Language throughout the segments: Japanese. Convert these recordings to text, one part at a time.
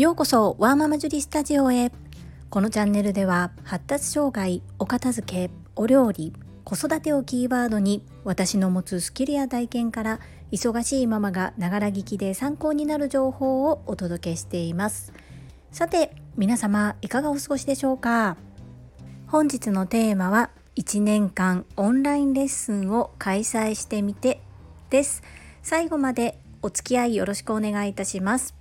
ようこそワーママジュリスタジオへ。このチャンネルでは発達障害お片付けお料理子育てをキーワードに私の持つスキルや体験から忙しいママがながら聞きで参考になる情報をお届けしています。さて皆様いかがお過ごしでしょうか？本日のテーマは1年間オンラインレッスンを開催してみてです。最後までお付き合いよろしくお願いいたします。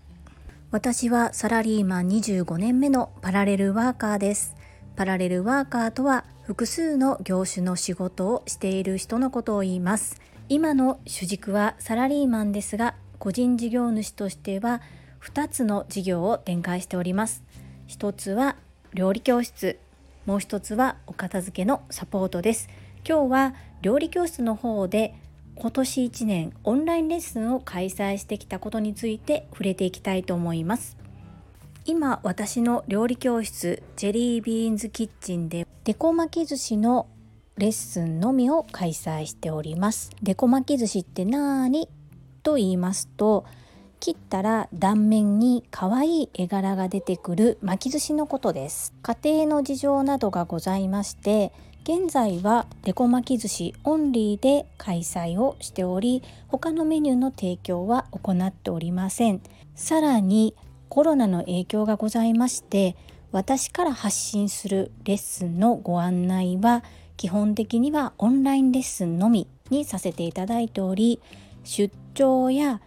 私はサラリーマン25年目のパラレルワーカーです。パラレルワーカーとは複数の業種の仕事をしている人のことを言います。今の主軸はサラリーマンですが個人事業主としては2つの事業を展開しております。一つは料理教室。もう一つはお片付けのサポートです。今日は料理教室の方で今年1年オンラインレッスンを開催してきたことについて触れていきたいと思います。今私の料理教室ジェリービーンズキッチンでデコ巻き寿司のレッスンのみを開催しております。デコ巻き寿司って何と言いますと切ったら断面に可愛い絵柄が出てくる巻き寿司のことです。家庭の事情などがございまして現在はデコ巻き寿司オンリーで開催をしており他のメニューの提供は行っておりません。さらにコロナの影響がございまして私から発信するレッスンのご案内は基本的にはオンラインレッスンのみにさせていただいており出張や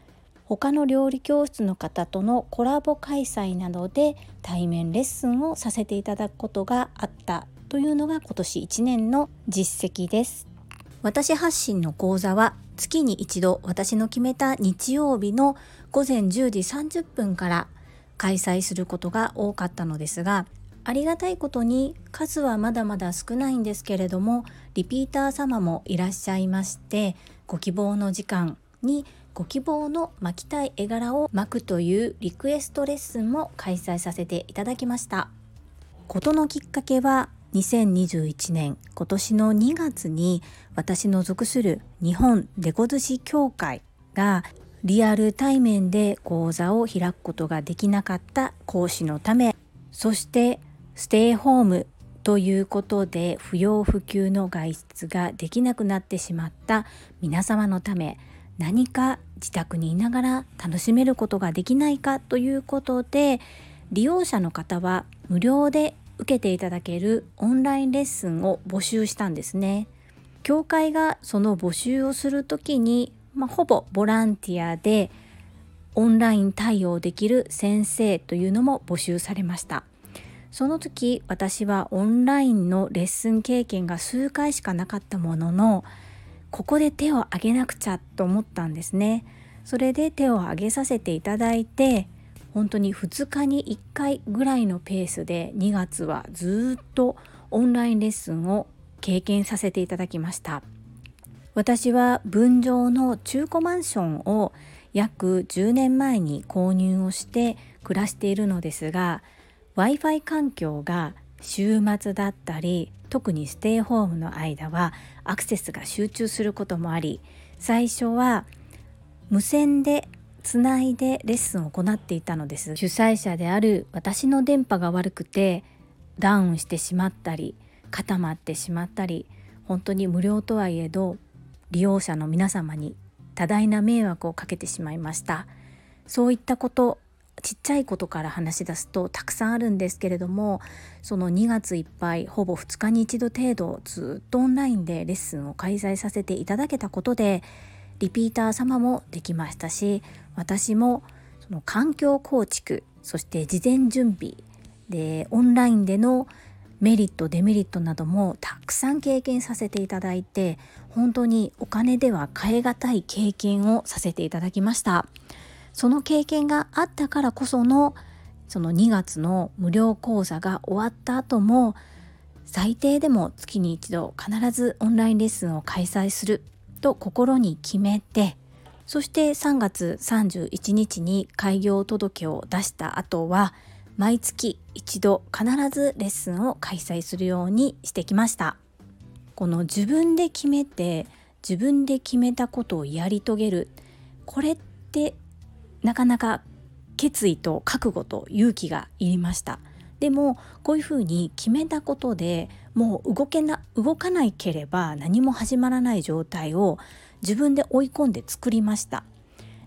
他の料理教室の方とのコラボ開催などで対面レッスンをさせていただくことがあったというのが今年1年の実績です。私発信の講座は月に一度私の決めた日曜日の午前10時30分から開催することが多かったのですがありがたいことに数はまだまだ少ないんですけれどもリピーター様もいらっしゃいましてご希望の時間にご希望の巻きたい絵柄を巻くというリクエストレッスンも開催させていただきました。事のきっかけは2021年今年の2月に私の属する日本デコ寿司協会がリアル対面で講座を開くことができなかった講師のためそしてステイホームということで不要不急の外出ができなくなってしまった皆様のため何か自宅にいながら楽しめることができないかということで利用者の方は無料で受けていただけるオンラインレッスンを募集したんですね。教会がその募集をする時に、まあ、ほぼボランティアでオンライン対応できる先生というのも募集されました。その時私はオンラインのレッスン経験が数回しかなかったもののここで手を挙げなくちゃと思ったんですね。それで手を挙げさせていただいて本当に2日に1回ぐらいのペースで2月はずっとオンラインレッスンを経験させていただきました。私は分譲の中古マンションを約10年前に購入をして暮らしているのですが w i f i 環境が週末だったり特にステイホームの間はアクセスが集中することもあり最初は無線でつないでレッスンを行っていたのです。主催者である私の電波が悪くてダウンしてしまったり固まってしまったり本当に無料とはいえど利用者の皆様に多大な迷惑をかけてしまいました。そういったことちっちゃいことから話し出すとたくさんあるんですけれどもその2月いっぱいほぼ2日に1度程度ずっとオンラインでレッスンを開催させていただけたことでリピーター様もできましたし私もその環境構築そして事前準備でオンラインでのメリットデメリットなどもたくさん経験させていただいて本当にお金では買え難い経験をさせていただきました。その経験があったからこそのその2月の無料講座が終わった後も最低でも月に一度必ずオンラインレッスンを開催すると心に決めてそして3月31日に開業届を出した後は毎月一度必ずレッスンを開催するようにしてきました。この自分で決めて自分で決めたことをやり遂げるこれってなかなか決意と覚悟と勇気がいりました。でもこういうふうに決めたことでもう動けな動かないければ何も始まらない状態を自分で追い込んで作りました。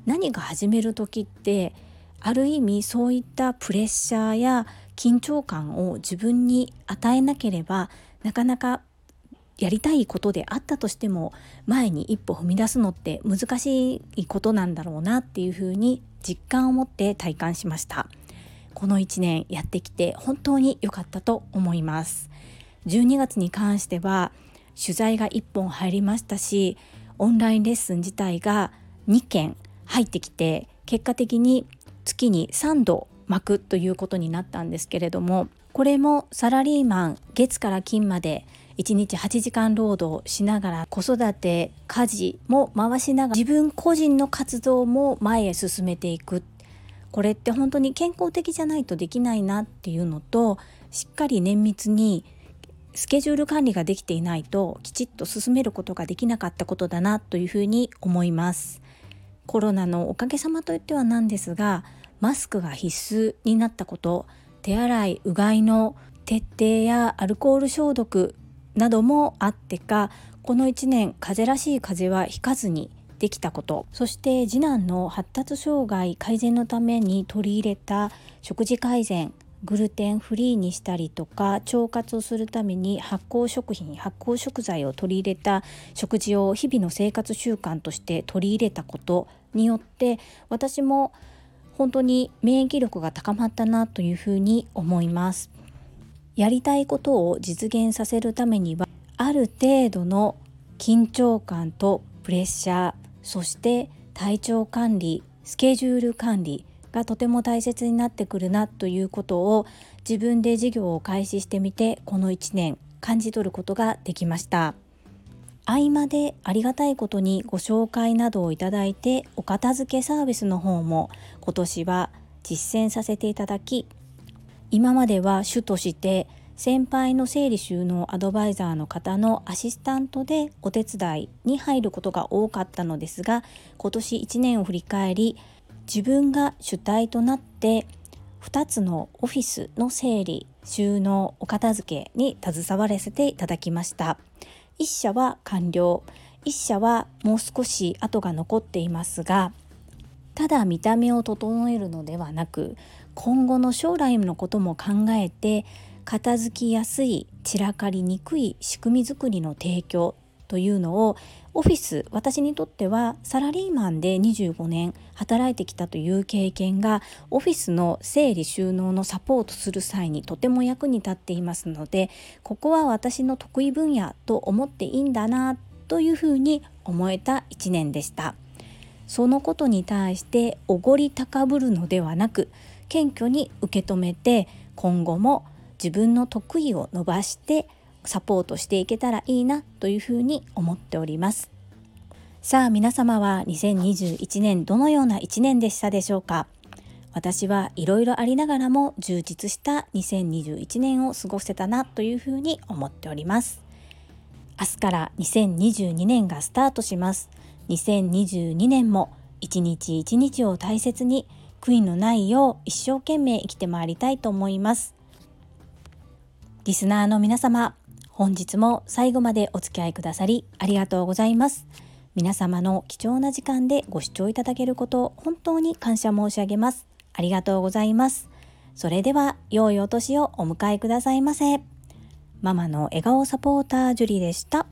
何か始める時ってある意味そういったプレッシャーや緊張感を自分に与えなければなかなかやりたいことであったとしても前に一歩踏み出すのって難しいことなんだろうなっていうふうに実感を持って体感しました。この1年やってきて本当に良かったと思います。12月に関しては取材が1本入りましたしオンラインレッスン自体が2件入ってきて結果的に月に3度巻くということになったんですけれどもこれもサラリーマン月から金まで1日8時間労働しながら子育て家事も回しながら自分個人の活動も前へ進めていく。これって本当に健康的じゃないとできないなっていうのとしっかり綿密にスケジュール管理ができていないときちっと進めることができなかったことだなというふうに思います。コロナのおかげさまといってはなんですがマスクが必須になったこと手洗いうがいの徹底やアルコール消毒などもあってかこの1年風邪らしい風邪はひかずにできたことそして次男の発達障害改善のために取り入れた食事改善グルテンフリーにしたりとか腸活をするために発酵食品発酵食材を取り入れた食事を日々の生活習慣として取り入れたことによって私も本当に免疫力が高まったなというふうに思います。やりたいことを実現させるためにはある程度の緊張感とプレッシャーそして体調管理スケジュール管理がとても大切になってくるなということを自分で事業を開始してみてこの1年感じ取ることができました。合間でありがたいことにご紹介などをいただいてお片付けサービスの方も今年は実践させていただき今までは主として先輩の整理収納アドバイザーの方のアシスタントでお手伝いに入ることが多かったのですが今年1年を振り返り自分が主体となって2つのオフィスの整理収納お片付けに携わらせていただきました。1社は完了。1社はもう少し後が残っていますがただ見た目を整えるのではなく今後の将来のことも考えて片付きやすい散らかりにくい仕組み作りの提供というのをオフィス私にとってはサラリーマンで25年働いてきたという経験がオフィスの整理収納のサポートする際にとても役に立っていますのでここは私の得意分野と思っていいんだなというふうに思えた1年でした。そのことに対しておごり高ぶるのではなく謙虚に受け止めて今後も自分の得意を伸ばしてサポートしていけたらいいなというふうに思っております。さあ皆様は2021年どのような1年でしたでしょうか？私はいろいろありながらも充実した2021年を過ごせたなというふうに思っております。明日から2022年がスタートします。2022年も一日一日を大切に悔いのないよう一生懸命生きてまいりたいと思います。リスナーの皆様本日も最後までお付き合いくださりありがとうございます。皆様の貴重な時間でご視聴いただけることを本当に感謝申し上げます。ありがとうございます。それでは良いお年をお迎えくださいませ。ママの笑顔サポータージュリでした。